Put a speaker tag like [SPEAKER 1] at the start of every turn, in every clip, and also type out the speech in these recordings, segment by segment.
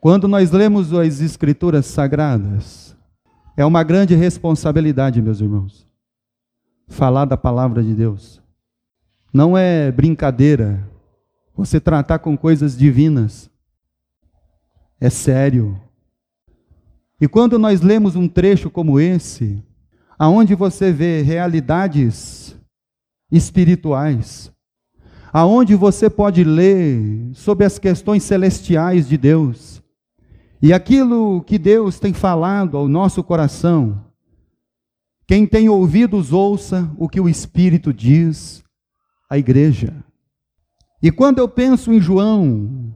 [SPEAKER 1] Quando nós lemos as Escrituras Sagradas, é uma grande responsabilidade, meus irmãos, falar da palavra de Deus. Não é brincadeira você tratar com coisas divinas. É sério. E quando nós lemos um trecho como esse, aonde você vê realidades espirituais, aonde você pode ler sobre as questões celestiais de Deus, e aquilo que Deus tem falado ao nosso coração, quem tem ouvidos, ouça o que o Espírito diz à igreja. E quando eu penso em João,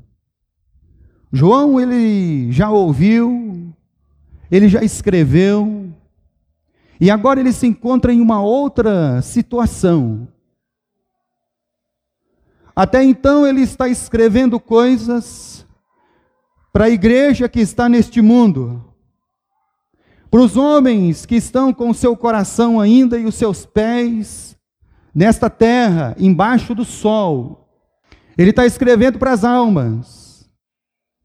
[SPEAKER 1] João ele já ouviu, ele já escreveu, e agora ele se encontra em uma outra situação. Até então ele está escrevendo coisas para a igreja que está neste mundo, para os homens que estão com seu coração ainda e os seus pés nesta terra, embaixo do sol. Ele está escrevendo para as almas,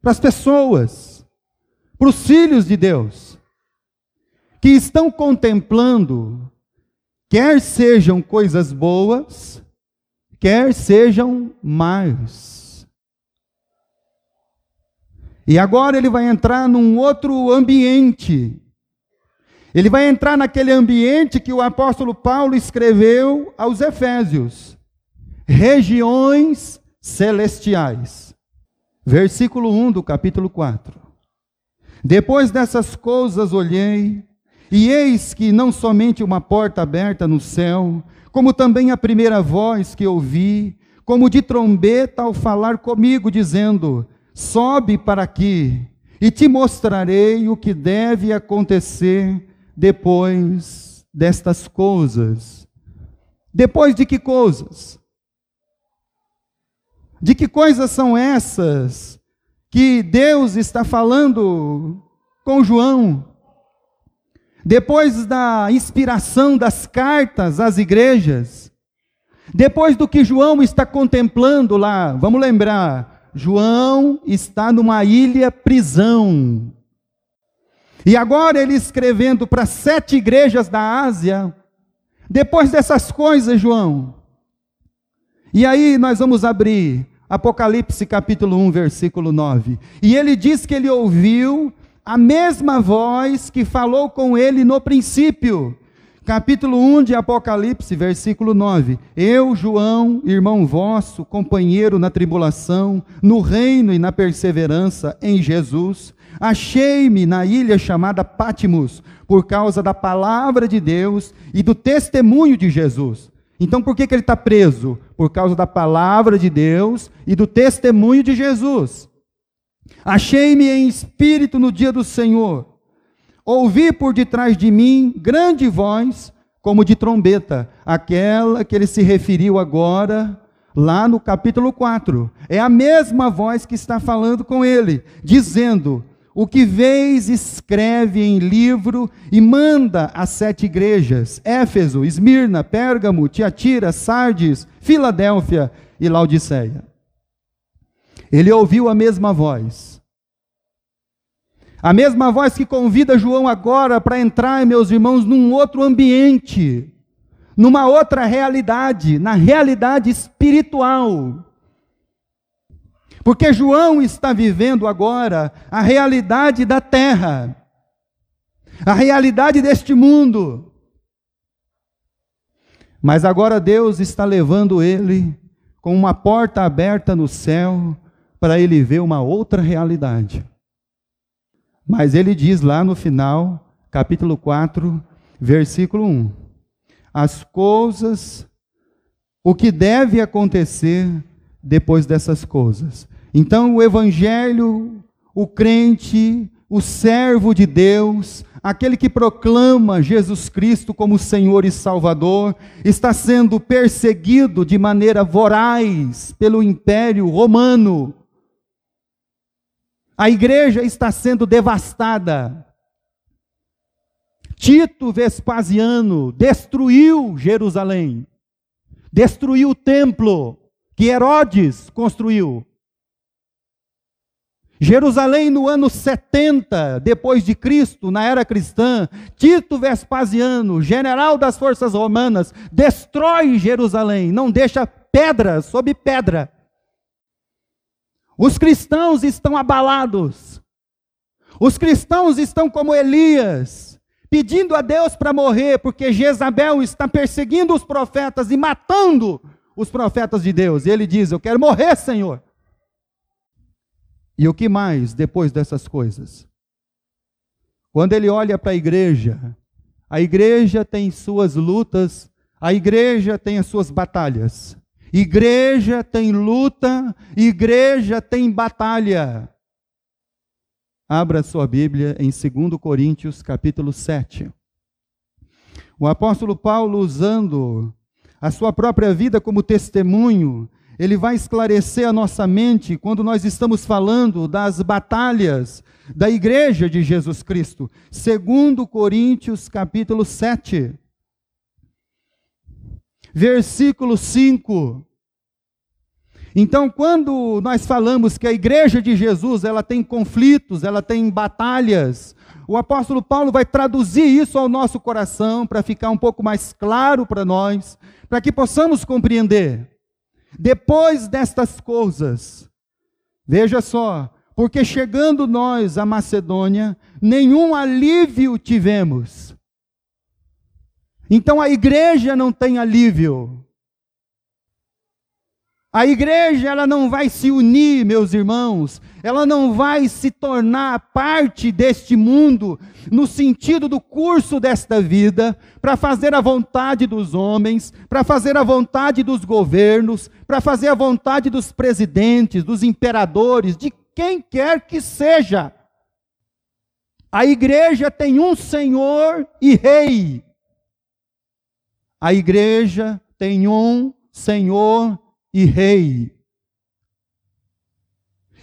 [SPEAKER 1] para as pessoas, para os filhos de Deus, que estão contemplando, quer sejam coisas boas, quer sejam más. E agora ele vai entrar num outro ambiente. Ele vai entrar naquele ambiente que o apóstolo Paulo escreveu aos Efésios. Regiões celestiais. Versículo 1 do capítulo 4. Depois dessas coisas olhei, e eis que não somente uma porta aberta no céu, como também a primeira voz que ouvi, como de trombeta ao falar comigo, dizendo: Sobe para aqui, e te mostrarei o que deve acontecer depois destas coisas. Depois de que coisas? De que coisas são essas que Deus está falando com João? Depois da inspiração das cartas às igrejas, depois do que João está contemplando lá, vamos lembrar, João está numa ilha prisão. E agora ele escrevendo para sete igrejas da Ásia, depois dessas coisas, João. E aí nós vamos abrir Apocalipse capítulo 1, versículo 9. E ele diz que ele ouviu a mesma voz que falou com ele no princípio. Capítulo 1 de Apocalipse, versículo 9. Eu, João, irmão vosso, companheiro na tribulação, no reino e na perseverança em Jesus, achei-me na ilha chamada Pátimos, por causa da palavra de Deus e do testemunho de Jesus. Então por que, que ele está preso? Por causa da palavra de Deus e do testemunho de Jesus. Achei-me em espírito no dia do Senhor. Ouvi por detrás de mim grande voz, como de trombeta, aquela que ele se referiu agora, lá no capítulo 4. É a mesma voz que está falando com ele, dizendo: o que vês, escreve em livro e manda às sete igrejas: Éfeso, Esmirna, Pérgamo, Tiatira, Sardes, Filadélfia e Laodiceia. Ele ouviu a mesma voz. A mesma voz que convida João agora para entrar, meus irmãos, num outro ambiente, numa outra realidade, na realidade espiritual. Porque João está vivendo agora a realidade da terra, a realidade deste mundo. Mas agora Deus está levando ele com uma porta aberta no céu para ele ver uma outra realidade. Mas ele diz lá no final, capítulo 4, versículo 1: As coisas, o que deve acontecer depois dessas coisas. Então, o Evangelho, o crente, o servo de Deus, aquele que proclama Jesus Cristo como Senhor e Salvador, está sendo perseguido de maneira voraz pelo Império Romano. A igreja está sendo devastada. Tito Vespasiano destruiu Jerusalém, destruiu o templo que Herodes construiu. Jerusalém no ano 70 depois de Cristo, na era cristã, Tito Vespasiano, general das forças romanas, destrói Jerusalém, não deixa pedra sobre pedra. Os cristãos estão abalados. Os cristãos estão como Elias, pedindo a Deus para morrer, porque Jezabel está perseguindo os profetas e matando os profetas de Deus. E ele diz: Eu quero morrer, Senhor. E o que mais depois dessas coisas? Quando ele olha para a igreja, a igreja tem suas lutas, a igreja tem as suas batalhas. Igreja tem luta, igreja tem batalha. Abra sua Bíblia em 2 Coríntios, capítulo 7. O apóstolo Paulo, usando a sua própria vida como testemunho, ele vai esclarecer a nossa mente quando nós estamos falando das batalhas da igreja de Jesus Cristo. Segundo Coríntios, capítulo 7. Versículo 5. Então, quando nós falamos que a igreja de Jesus, ela tem conflitos, ela tem batalhas, o apóstolo Paulo vai traduzir isso ao nosso coração para ficar um pouco mais claro para nós, para que possamos compreender. Depois destas coisas, veja só, porque chegando nós a Macedônia, nenhum alívio tivemos. Então a igreja não tem alívio. A igreja ela não vai se unir, meus irmãos, ela não vai se tornar parte deste mundo no sentido do curso desta vida, para fazer a vontade dos homens, para fazer a vontade dos governos, para fazer a vontade dos presidentes, dos imperadores, de quem quer que seja. A igreja tem um Senhor e Rei. A igreja tem um Senhor e rei.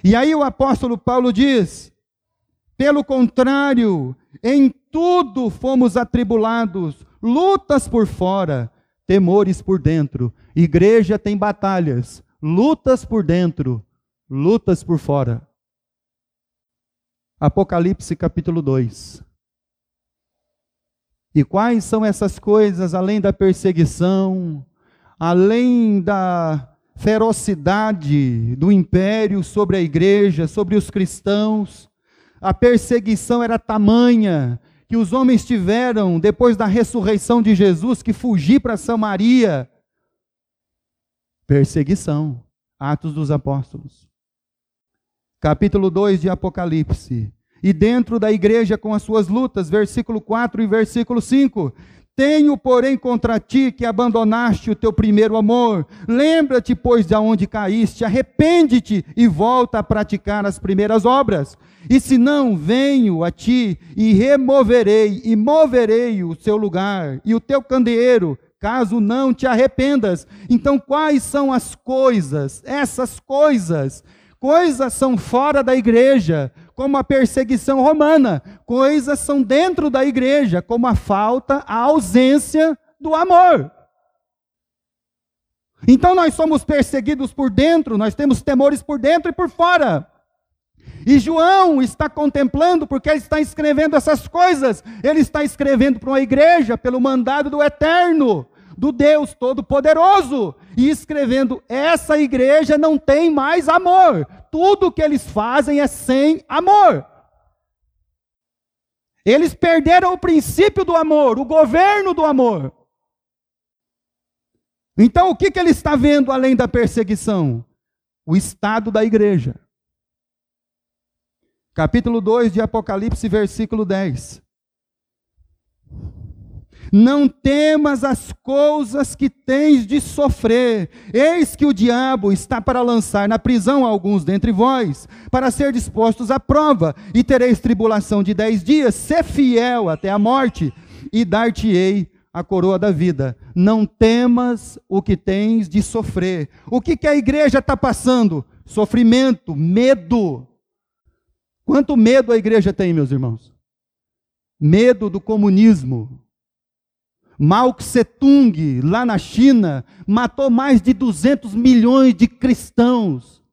[SPEAKER 1] E aí o apóstolo Paulo diz: pelo contrário, em tudo fomos atribulados, lutas por fora, temores por dentro. Igreja tem batalhas, lutas por dentro, lutas por fora. Apocalipse capítulo 2. E quais são essas coisas além da perseguição, além da ferocidade do império sobre a igreja, sobre os cristãos. A perseguição era tamanha que os homens tiveram, depois da ressurreição de Jesus, que fugir para Samaria. Perseguição. Atos dos Apóstolos. Capítulo 2 de Apocalipse. E dentro da igreja com as suas lutas, versículo 4 e versículo 5. Tenho, porém, contra ti que abandonaste o teu primeiro amor. Lembra-te, pois, de onde caíste, arrepende-te e volta a praticar as primeiras obras. E se não, venho a ti e removerei e moverei o seu lugar e o teu candeeiro, caso não te arrependas. Então, quais são as coisas? Essas coisas. Coisas são fora da igreja, como a perseguição romana. Coisas são dentro da igreja, como a falta, a ausência do amor. Então nós somos perseguidos por dentro, nós temos temores por dentro e por fora. E João está contemplando, porque ele está escrevendo essas coisas. Ele está escrevendo para uma igreja pelo mandado do Eterno, do Deus Todo-Poderoso. E escrevendo: essa igreja não tem mais amor tudo que eles fazem é sem amor. Eles perderam o princípio do amor, o governo do amor. Então, o que, que ele está vendo além da perseguição? O estado da igreja. Capítulo 2 de Apocalipse, versículo 10. Não temas as coisas que tens de sofrer. Eis que o diabo está para lançar na prisão alguns dentre vós, para ser dispostos à prova, e tereis tribulação de dez dias. Sê fiel até a morte, e dar-te-ei a coroa da vida. Não temas o que tens de sofrer. O que, que a igreja está passando? Sofrimento, medo. Quanto medo a igreja tem, meus irmãos? Medo do comunismo Mao Tse-tung, lá na China, matou mais de 200 milhões de cristãos.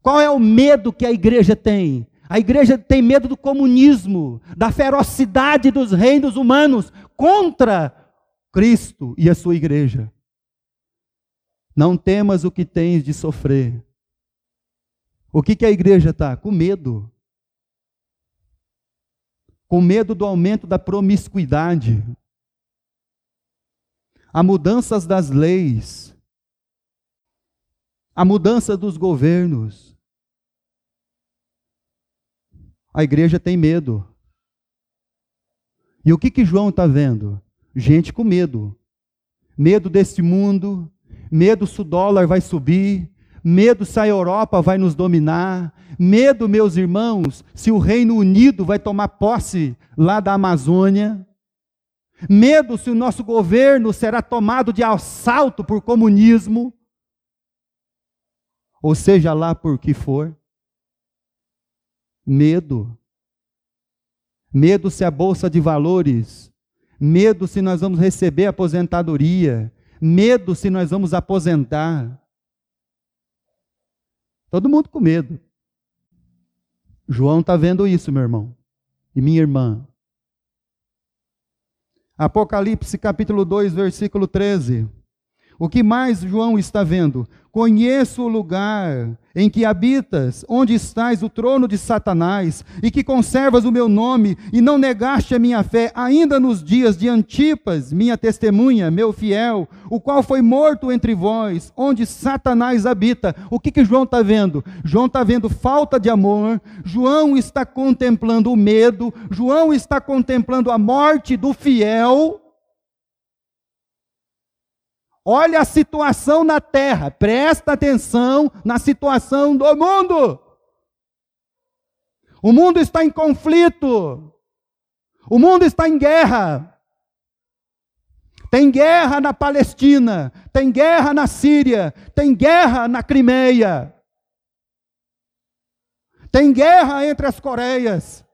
[SPEAKER 1] Qual é o medo que a igreja tem? A igreja tem medo do comunismo, da ferocidade dos reinos humanos contra Cristo e a sua igreja. Não temas o que tens de sofrer. O que, que a igreja está? Com medo. Com medo do aumento da promiscuidade. Há mudanças das leis. A mudança dos governos. A igreja tem medo. E o que, que João está vendo? Gente com medo. Medo desse mundo, medo se o dólar vai subir, medo se a Europa vai nos dominar, medo, meus irmãos, se o Reino Unido vai tomar posse lá da Amazônia, medo se o nosso governo será tomado de assalto por comunismo, ou seja lá por que for. Medo. Medo se a bolsa de valores, medo se nós vamos receber aposentadoria, medo se nós vamos aposentar. Todo mundo com medo. João está vendo isso, meu irmão e minha irmã. Apocalipse capítulo 2, versículo 13. O que mais João está vendo? Conheço o lugar em que habitas, onde estás o trono de Satanás, e que conservas o meu nome, e não negaste a minha fé, ainda nos dias de Antipas, minha testemunha, meu fiel, o qual foi morto entre vós, onde Satanás habita. O que, que João está vendo? João está vendo falta de amor, João está contemplando o medo, João está contemplando a morte do fiel Olha a situação na terra, presta atenção na situação do mundo. O mundo está em conflito. O mundo está em guerra. Tem guerra na Palestina, tem guerra na Síria, tem guerra na Crimeia. Tem guerra entre as Coreias.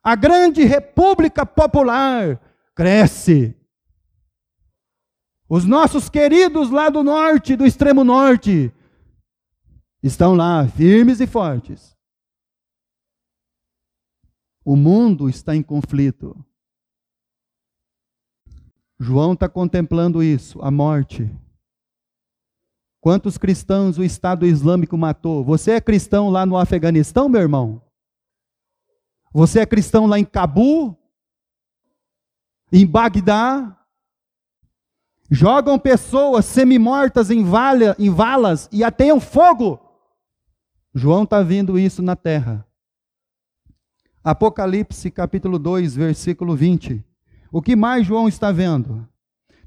[SPEAKER 1] A grande República Popular cresce. Os nossos queridos lá do norte, do extremo norte, estão lá, firmes e fortes. O mundo está em conflito. João está contemplando isso, a morte. Quantos cristãos o Estado Islâmico matou? Você é cristão lá no Afeganistão, meu irmão? Você é cristão lá em Cabu? Em Bagdá? Jogam pessoas semi-mortas em, valha, em valas e ateiam fogo. João está vendo isso na terra. Apocalipse capítulo 2, versículo 20. O que mais João está vendo?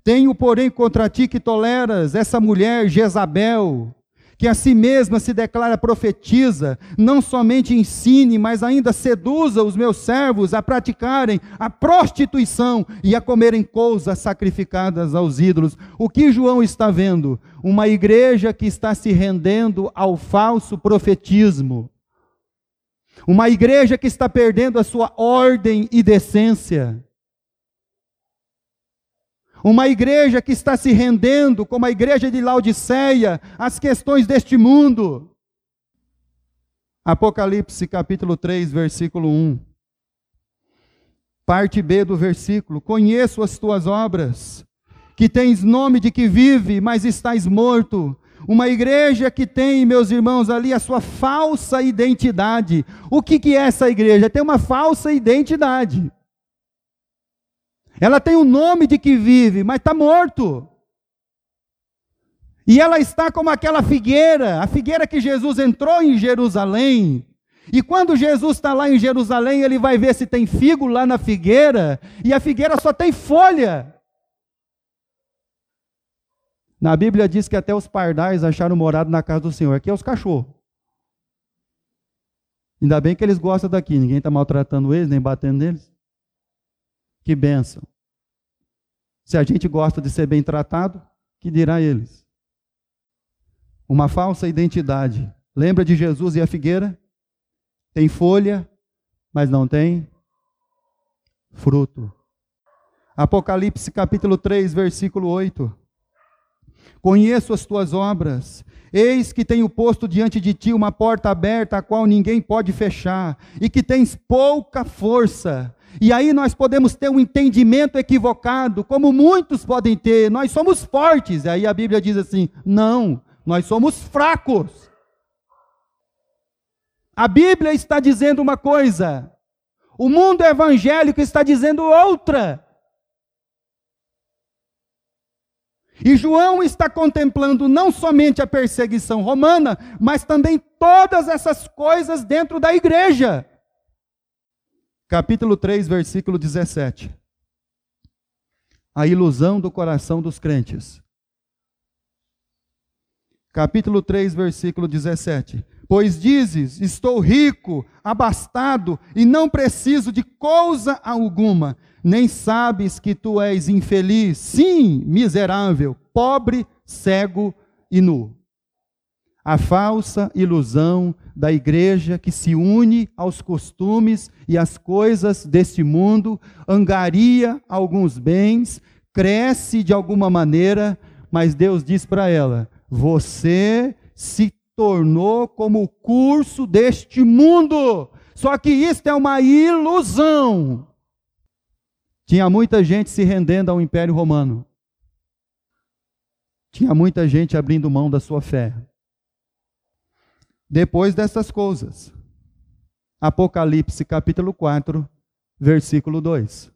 [SPEAKER 1] Tenho, porém, contra ti que toleras essa mulher Jezabel, que a si mesma se declara profetiza, não somente ensine, mas ainda seduza os meus servos a praticarem a prostituição e a comerem coisas sacrificadas aos ídolos. O que João está vendo? Uma igreja que está se rendendo ao falso profetismo. Uma igreja que está perdendo a sua ordem e decência. Uma igreja que está se rendendo, como a igreja de Laodiceia, às questões deste mundo. Apocalipse capítulo 3, versículo 1. Parte B do versículo: Conheço as tuas obras, que tens nome de que vive, mas estás morto. Uma igreja que tem, meus irmãos, ali a sua falsa identidade. O que, que é essa igreja? Tem uma falsa identidade. Ela tem o nome de que vive, mas está morto. E ela está como aquela figueira, a figueira que Jesus entrou em Jerusalém. E quando Jesus está lá em Jerusalém, ele vai ver se tem figo lá na figueira, e a figueira só tem folha. Na Bíblia diz que até os pardais acharam morado na casa do Senhor. Aqui é os cachorros. Ainda bem que eles gostam daqui, ninguém está maltratando eles, nem batendo neles. Que bênção. Se a gente gosta de ser bem tratado, que dirá eles? Uma falsa identidade. Lembra de Jesus e a figueira? Tem folha, mas não tem fruto. Apocalipse capítulo 3, versículo 8. Conheço as tuas obras Eis que tenho posto diante de ti uma porta aberta, a qual ninguém pode fechar, e que tens pouca força. E aí nós podemos ter um entendimento equivocado, como muitos podem ter. Nós somos fortes. E aí a Bíblia diz assim: não, nós somos fracos. A Bíblia está dizendo uma coisa, o mundo evangélico está dizendo outra. E João está contemplando não somente a perseguição romana, mas também todas essas coisas dentro da igreja. Capítulo 3, versículo 17. A ilusão do coração dos crentes. Capítulo 3, versículo 17. Pois dizes: Estou rico, abastado e não preciso de coisa alguma nem sabes que tu és infeliz, sim, miserável, pobre, cego e nu. A falsa ilusão da igreja que se une aos costumes e às coisas deste mundo, angaria alguns bens, cresce de alguma maneira, mas Deus diz para ela: você se tornou como o curso deste mundo. Só que isto é uma ilusão. Tinha muita gente se rendendo ao Império Romano. Tinha muita gente abrindo mão da sua fé. Depois dessas coisas, Apocalipse capítulo 4, versículo 2.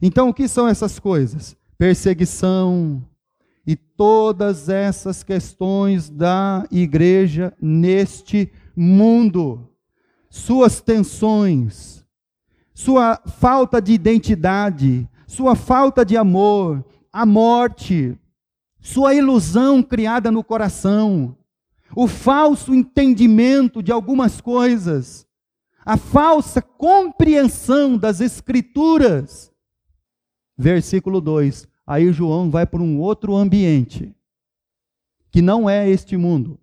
[SPEAKER 1] Então, o que são essas coisas? Perseguição e todas essas questões da igreja neste mundo, suas tensões, sua falta de identidade, sua falta de amor, a morte, sua ilusão criada no coração, o falso entendimento de algumas coisas, a falsa compreensão das Escrituras. Versículo 2: aí João vai para um outro ambiente, que não é este mundo.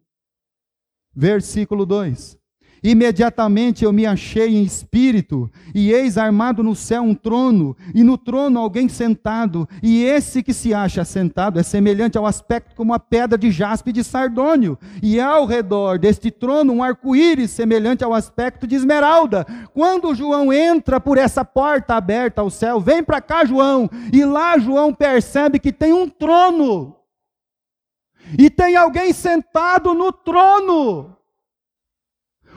[SPEAKER 1] Versículo 2: Imediatamente eu me achei em espírito, e eis armado no céu um trono, e no trono alguém sentado, e esse que se acha sentado é semelhante ao aspecto como a pedra de jaspe de sardônio, e ao redor deste trono um arco-íris semelhante ao aspecto de esmeralda. Quando João entra por essa porta aberta ao céu, vem para cá, João, e lá João percebe que tem um trono, e tem alguém sentado no trono.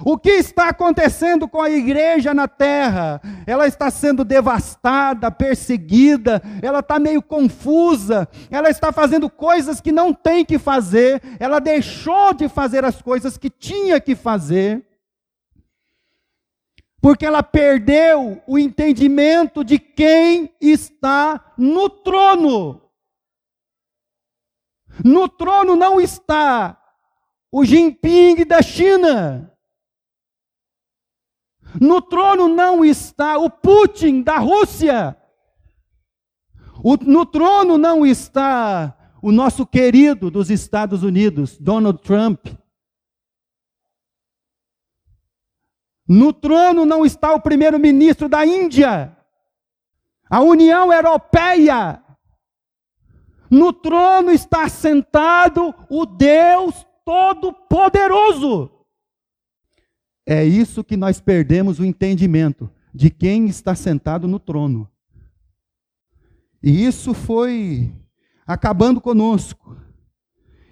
[SPEAKER 1] O que está acontecendo com a igreja na terra? Ela está sendo devastada, perseguida, ela está meio confusa, ela está fazendo coisas que não tem que fazer, ela deixou de fazer as coisas que tinha que fazer, porque ela perdeu o entendimento de quem está no trono. No trono não está o Jinping da China. No trono não está o Putin da Rússia. O, no trono não está o nosso querido dos Estados Unidos, Donald Trump. No trono não está o primeiro-ministro da Índia, a União Europeia. No trono está sentado o Deus Todo-Poderoso. É isso que nós perdemos o entendimento de quem está sentado no trono. E isso foi acabando conosco.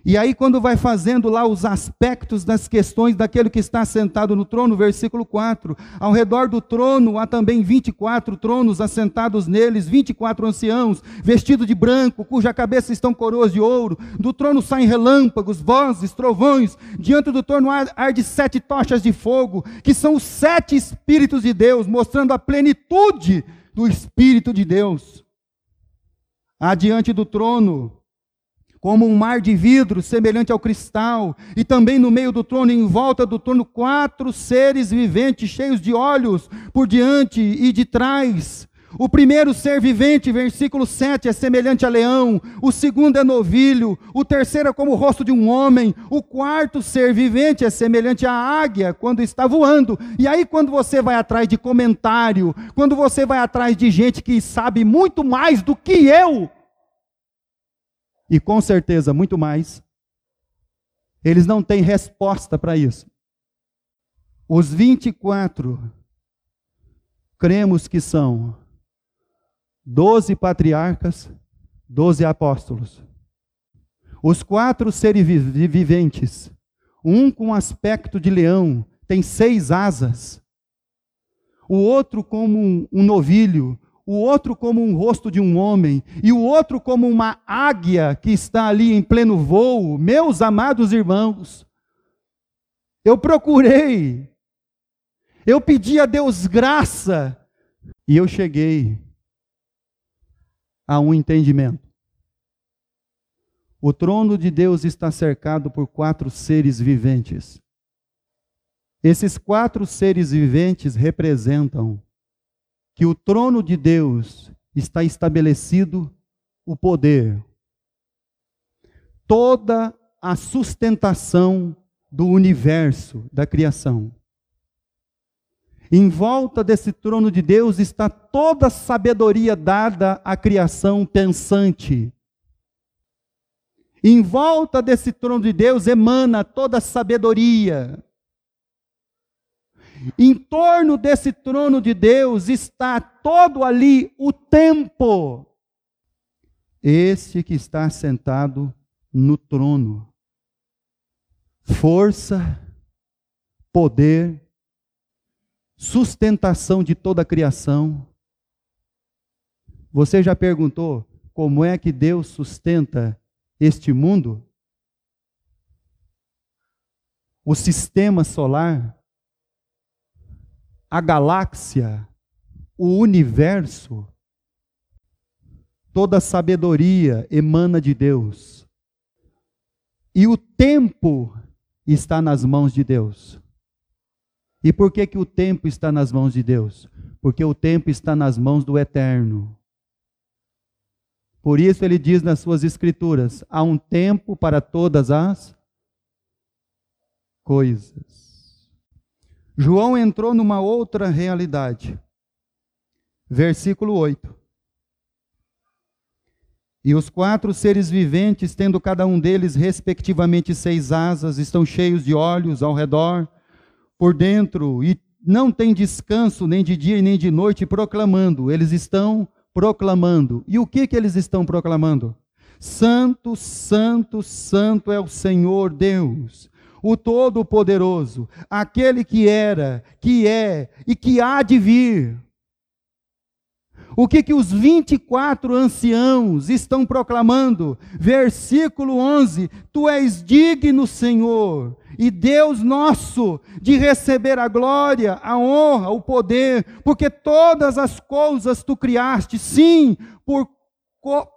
[SPEAKER 1] E aí, quando vai fazendo lá os aspectos das questões daquele que está sentado no trono, versículo 4: Ao redor do trono há também 24 tronos assentados neles, 24 anciãos, vestidos de branco, cuja cabeça estão coroas de ouro. Do trono saem relâmpagos, vozes, trovões. Diante do trono arde sete tochas de fogo, que são os sete Espíritos de Deus, mostrando a plenitude do Espírito de Deus. Adiante do trono como um mar de vidro semelhante ao cristal, e também no meio do trono, em volta do trono, quatro seres viventes cheios de olhos por diante e de trás. O primeiro ser vivente, versículo 7, é semelhante a leão, o segundo é novilho, o terceiro é como o rosto de um homem, o quarto ser vivente é semelhante à águia quando está voando. E aí, quando você vai atrás de comentário, quando você vai atrás de gente que sabe muito mais do que eu, e com certeza muito mais, Eles não têm resposta para isso. Os 24 cremos que são doze patriarcas, doze apóstolos. Os quatro seres viventes, um com aspecto de leão, tem seis asas. O outro como um novilho, o outro como um rosto de um homem, e o outro como uma águia que está ali em pleno voo. Meus amados irmãos, eu procurei, eu pedi a Deus graça, e eu cheguei a um entendimento. O trono de Deus está cercado por quatro seres viventes. Esses quatro seres viventes representam que o trono de Deus está estabelecido o poder, toda a sustentação do universo, da criação. Em volta desse trono de Deus está toda a sabedoria dada à criação pensante. Em volta desse trono de Deus emana toda a sabedoria. Em torno desse trono de Deus está todo ali o tempo. Este que está sentado no trono. Força, poder, sustentação de toda a criação. Você já perguntou como é que Deus sustenta este mundo? O sistema solar? A galáxia, o universo, toda sabedoria emana de Deus. E o tempo está nas mãos de Deus. E por que, que o tempo está nas mãos de Deus? Porque o tempo está nas mãos do Eterno. Por isso ele diz nas suas escrituras: há um tempo para todas as coisas. João entrou numa outra realidade. Versículo 8. E os quatro seres viventes, tendo cada um deles respectivamente seis asas, estão cheios de olhos ao redor, por dentro, e não tem descanso nem de dia nem de noite, proclamando. Eles estão proclamando. E o que, que eles estão proclamando? Santo, Santo, Santo é o Senhor Deus, o Todo-Poderoso, aquele que era, que é e que há de vir. O que que os 24 anciãos estão proclamando? Versículo 11: Tu és digno, Senhor, e Deus nosso, de receber a glória, a honra, o poder, porque todas as coisas tu criaste, sim, por,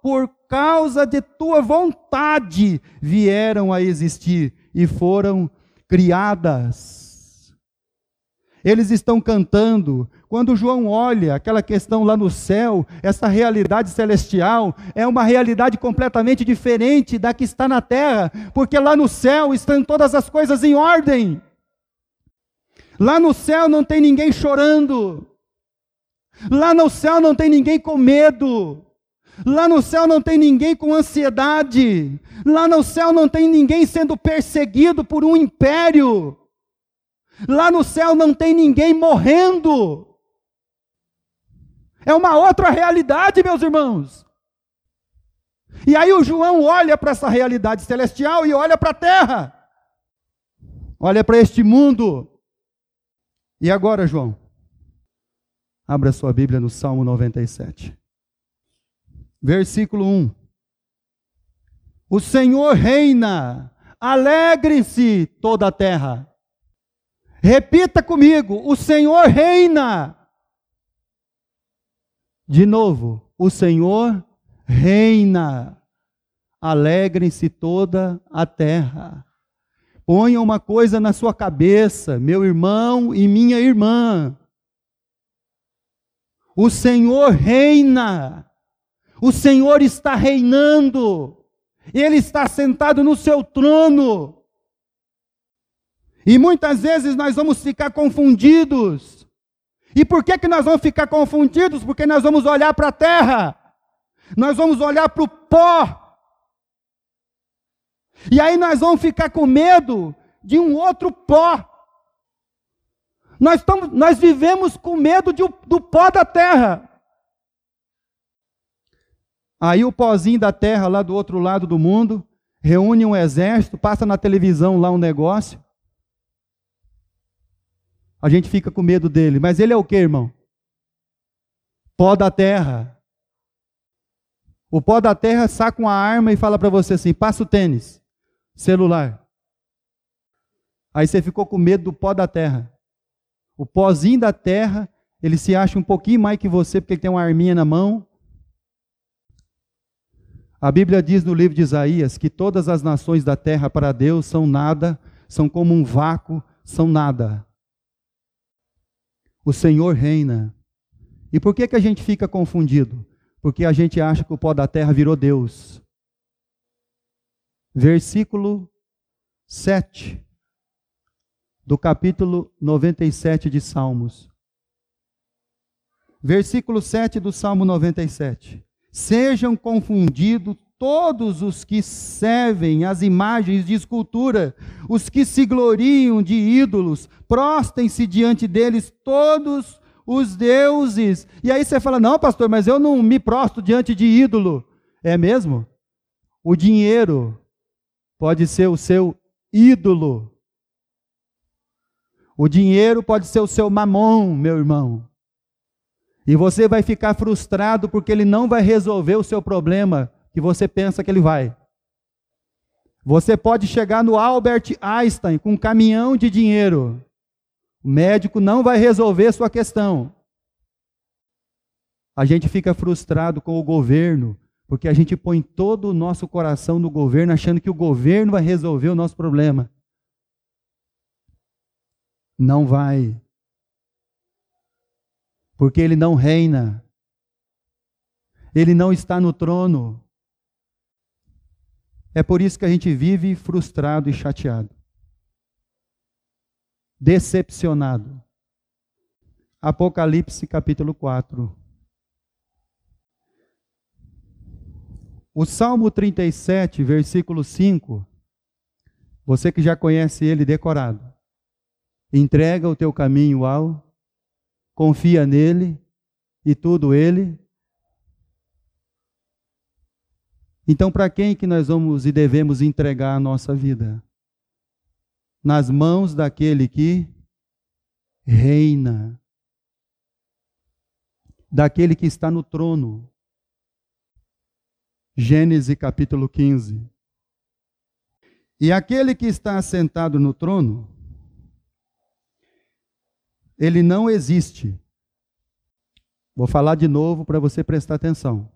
[SPEAKER 1] por causa de tua vontade vieram a existir e foram criadas. Eles estão cantando. Quando João olha aquela questão lá no céu, essa realidade celestial é uma realidade completamente diferente da que está na terra, porque lá no céu estão todas as coisas em ordem. Lá no céu não tem ninguém chorando. Lá no céu não tem ninguém com medo. Lá no céu não tem ninguém com ansiedade. Lá no céu não tem ninguém sendo perseguido por um império. Lá no céu não tem ninguém morrendo. É uma outra realidade, meus irmãos. E aí o João olha para essa realidade celestial e olha para a terra. Olha para este mundo. E agora, João? Abra sua Bíblia no Salmo 97 versículo 1. O Senhor reina, alegre-se toda a terra. Repita comigo: o Senhor reina. De novo, o Senhor reina. Alegrem-se toda a terra. Ponha uma coisa na sua cabeça, meu irmão e minha irmã. O Senhor reina. O Senhor está reinando, Ele está sentado no seu trono. E muitas vezes nós vamos ficar confundidos. E por que, que nós vamos ficar confundidos? Porque nós vamos olhar para a terra, nós vamos olhar para o pó. E aí nós vamos ficar com medo de um outro pó. Nós, estamos, nós vivemos com medo de, do pó da terra. Aí o pozinho da terra, lá do outro lado do mundo, reúne um exército, passa na televisão lá um negócio. A gente fica com medo dele. Mas ele é o que, irmão? Pó da terra. O pó da terra saca uma arma e fala para você assim: passa o tênis, celular. Aí você ficou com medo do pó da terra. O pozinho da terra, ele se acha um pouquinho mais que você porque tem uma arminha na mão. A Bíblia diz no livro de Isaías que todas as nações da terra para Deus são nada, são como um vácuo, são nada. O Senhor reina. E por que, que a gente fica confundido? Porque a gente acha que o pó da terra virou Deus. Versículo 7 do capítulo 97 de Salmos. Versículo 7 do Salmo 97. Sejam confundidos todos os que servem as imagens de escultura, os que se gloriam de ídolos, prostem-se diante deles todos os deuses. E aí você fala: não, pastor, mas eu não me prostro diante de ídolo. É mesmo? O dinheiro pode ser o seu ídolo. O dinheiro pode ser o seu mamão, meu irmão. E você vai ficar frustrado porque ele não vai resolver o seu problema que você pensa que ele vai. Você pode chegar no Albert Einstein com um caminhão de dinheiro. O médico não vai resolver sua questão. A gente fica frustrado com o governo, porque a gente põe todo o nosso coração no governo, achando que o governo vai resolver o nosso problema. Não vai. Porque ele não reina. Ele não está no trono. É por isso que a gente vive frustrado e chateado. Decepcionado. Apocalipse capítulo 4. O Salmo 37, versículo 5. Você que já conhece ele decorado. Entrega o teu caminho ao, confia nele e tudo ele. Então, para quem que nós vamos e devemos entregar a nossa vida? Nas mãos daquele que reina, daquele que está no trono. Gênesis capítulo 15. E aquele que está assentado no trono ele não existe. Vou falar de novo para você prestar atenção.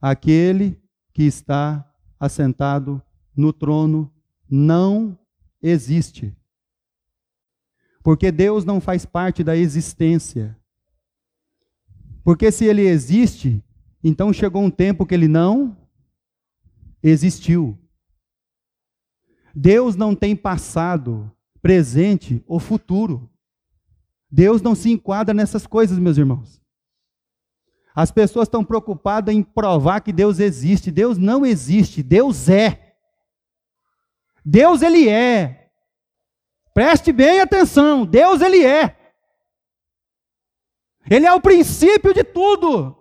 [SPEAKER 1] Aquele que está assentado no trono não existe. Porque Deus não faz parte da existência. Porque se ele existe, então chegou um tempo que ele não existiu. Deus não tem passado, presente ou futuro. Deus não se enquadra nessas coisas, meus irmãos. As pessoas estão preocupadas em provar que Deus existe. Deus não existe, Deus é. Deus ele é. Preste bem atenção, Deus ele é. Ele é o princípio de tudo.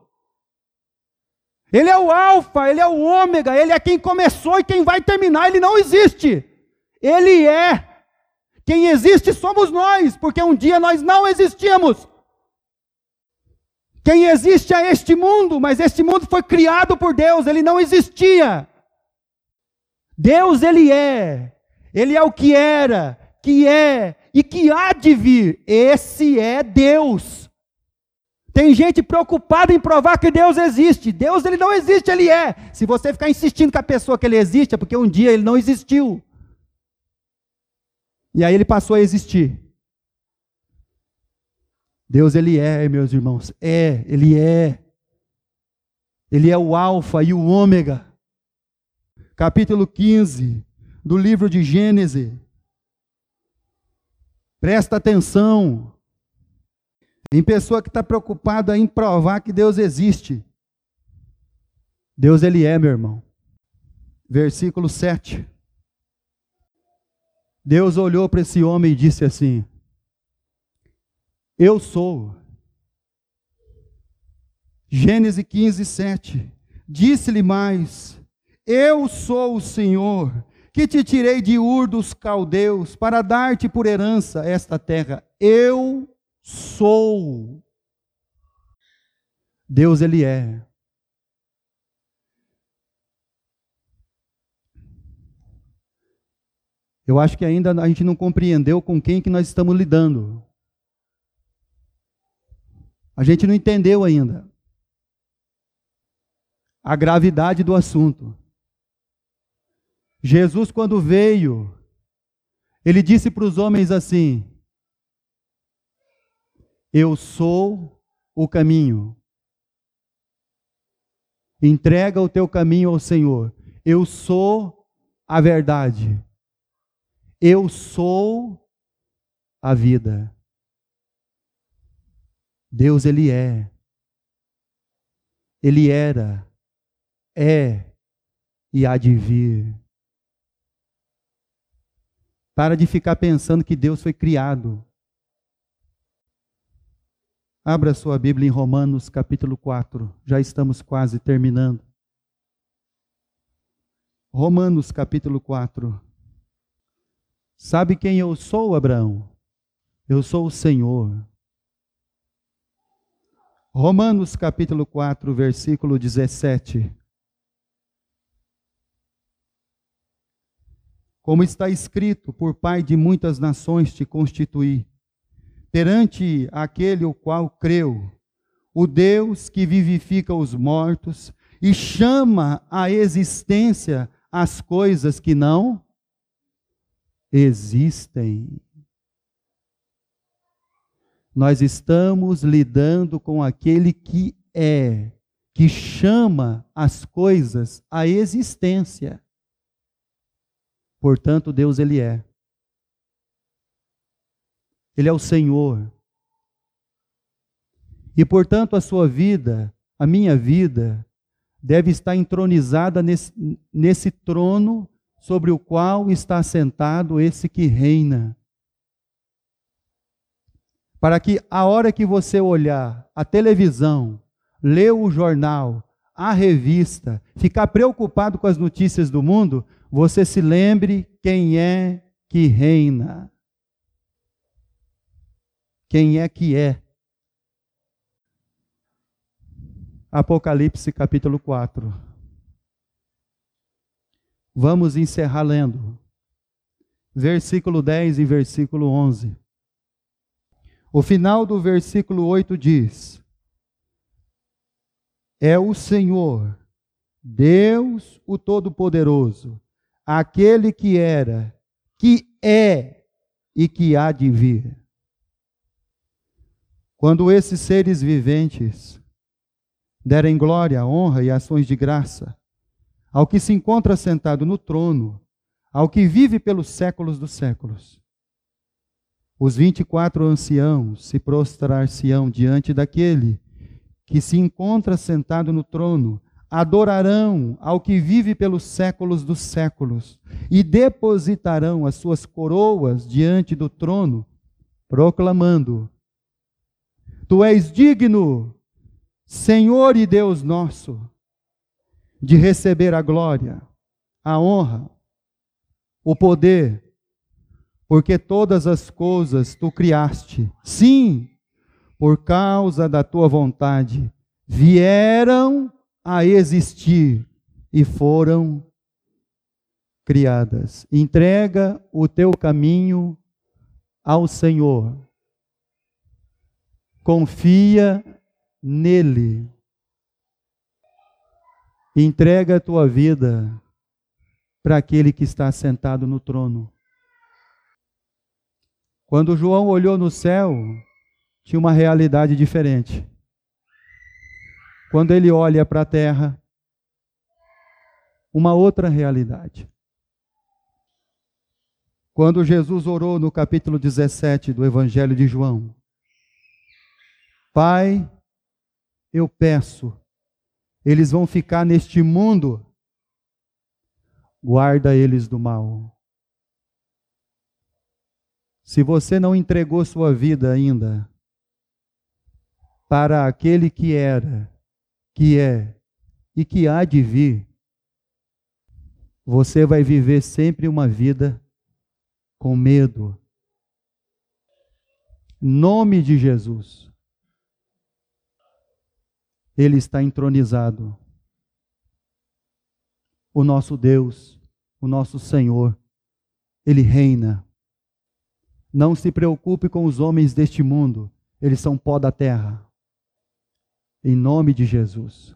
[SPEAKER 1] Ele é o alfa, ele é o ômega, ele é quem começou e quem vai terminar, ele não existe. Ele é. Quem existe somos nós, porque um dia nós não existíamos. Quem existe é este mundo, mas este mundo foi criado por Deus, ele não existia. Deus, ele é, ele é o que era, que é e que há de vir. Esse é Deus. Tem gente preocupada em provar que Deus existe. Deus ele não existe, ele é. Se você ficar insistindo com a pessoa que ele existe, é porque um dia ele não existiu. E aí ele passou a existir. Deus, ele é, meus irmãos, é, ele é. Ele é o Alfa e o Ômega. Capítulo 15 do livro de Gênesis. Presta atenção. Tem pessoa que está preocupada em provar que Deus existe. Deus, ele é, meu irmão. versículo 7. Deus olhou para esse homem e disse assim: Eu sou. Gênesis 15, 7. Disse-lhe mais: Eu sou o Senhor, que te tirei de Ur dos caldeus, para dar-te por herança esta terra. Eu sou. Deus, Ele é. Eu acho que ainda a gente não compreendeu com quem que nós estamos lidando. A gente não entendeu ainda a gravidade do assunto. Jesus, quando veio, ele disse para os homens assim: Eu sou o caminho. Entrega o teu caminho ao Senhor. Eu sou a verdade. Eu sou a vida. Deus, Ele é. Ele era, é e há de vir. Para de ficar pensando que Deus foi criado. Abra sua Bíblia em Romanos capítulo 4. Já estamos quase terminando. Romanos capítulo 4. Sabe quem eu sou, Abraão? Eu sou o Senhor. Romanos capítulo 4, versículo 17. Como está escrito, por Pai de muitas nações te constituí, perante aquele o qual creu, o Deus que vivifica os mortos e chama à existência as coisas que não existem. Nós estamos lidando com aquele que é, que chama as coisas à existência. Portanto, Deus ele é. Ele é o Senhor. E portanto, a sua vida, a minha vida, deve estar entronizada nesse, nesse trono sobre o qual está sentado esse que reina. Para que a hora que você olhar a televisão, ler o jornal, a revista, ficar preocupado com as notícias do mundo, você se lembre quem é que reina. Quem é que é. Apocalipse capítulo 4. Vamos encerrar lendo. Versículo 10 e versículo 11. O final do versículo 8 diz: É o Senhor, Deus o Todo-Poderoso, aquele que era, que é e que há de vir. Quando esses seres viventes derem glória, honra e ações de graça ao que se encontra sentado no trono, ao que vive pelos séculos dos séculos. Os vinte e quatro anciãos se prostrar-se-ão diante daquele que se encontra sentado no trono, adorarão ao que vive pelos séculos dos séculos e depositarão as suas coroas diante do trono, proclamando: Tu és digno, Senhor e Deus nosso de receber a glória, a honra, o poder, porque todas as coisas tu criaste. Sim, por causa da tua vontade, vieram a existir e foram criadas. Entrega o teu caminho ao Senhor. Confia nele Entrega a tua vida para aquele que está sentado no trono. Quando João olhou no céu, tinha uma realidade diferente. Quando ele olha para a terra, uma outra realidade. Quando Jesus orou no capítulo 17 do Evangelho de João, Pai, eu peço eles vão ficar neste mundo guarda eles do mal. Se você não entregou sua vida ainda para aquele que era, que é e que há de vir, você vai viver sempre uma vida com medo. Nome de Jesus. Ele está entronizado. O nosso Deus, o nosso Senhor, ele reina. Não se preocupe com os homens deste mundo, eles são pó da terra. Em nome de Jesus.